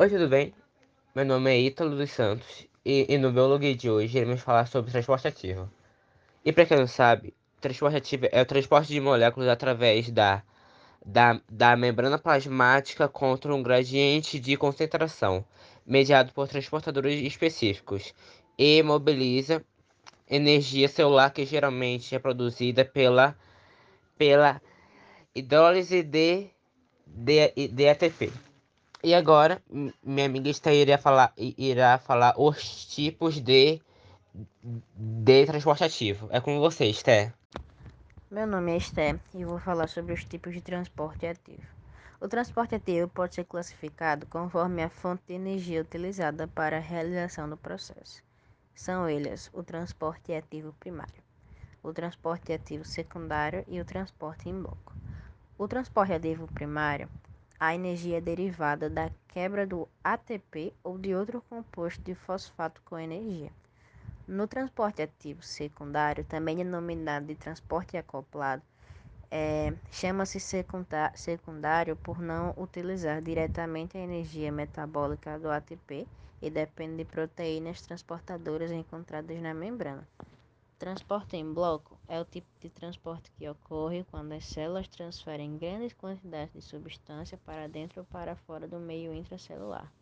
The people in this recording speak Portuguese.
Oi, tudo bem? Meu nome é Ítalo dos Santos e, e no Biologia de hoje iremos falar sobre transporte ativo. E para quem não sabe, transporte ativo é o transporte de moléculas através da, da, da membrana plasmática contra um gradiente de concentração, mediado por transportadores específicos, e mobiliza energia celular que geralmente é produzida pela, pela hidrólise de, de, de ATP. E agora, minha amiga Esther irá falar, irá falar os tipos de, de transporte ativo. É com você, Esther. Meu nome é Esther e vou falar sobre os tipos de transporte ativo. O transporte ativo pode ser classificado conforme a fonte de energia utilizada para a realização do processo. São eles o transporte ativo primário, o transporte ativo secundário e o transporte em bloco. O transporte ativo primário a energia é derivada da quebra do ATP ou de outro composto de fosfato com energia. No transporte ativo secundário, também denominado de transporte acoplado, é, chama-se secundário por não utilizar diretamente a energia metabólica do ATP e depende de proteínas transportadoras encontradas na membrana. Transporte em bloco é o tipo de transporte que ocorre quando as células transferem grandes quantidades de substância para dentro ou para fora do meio intracelular.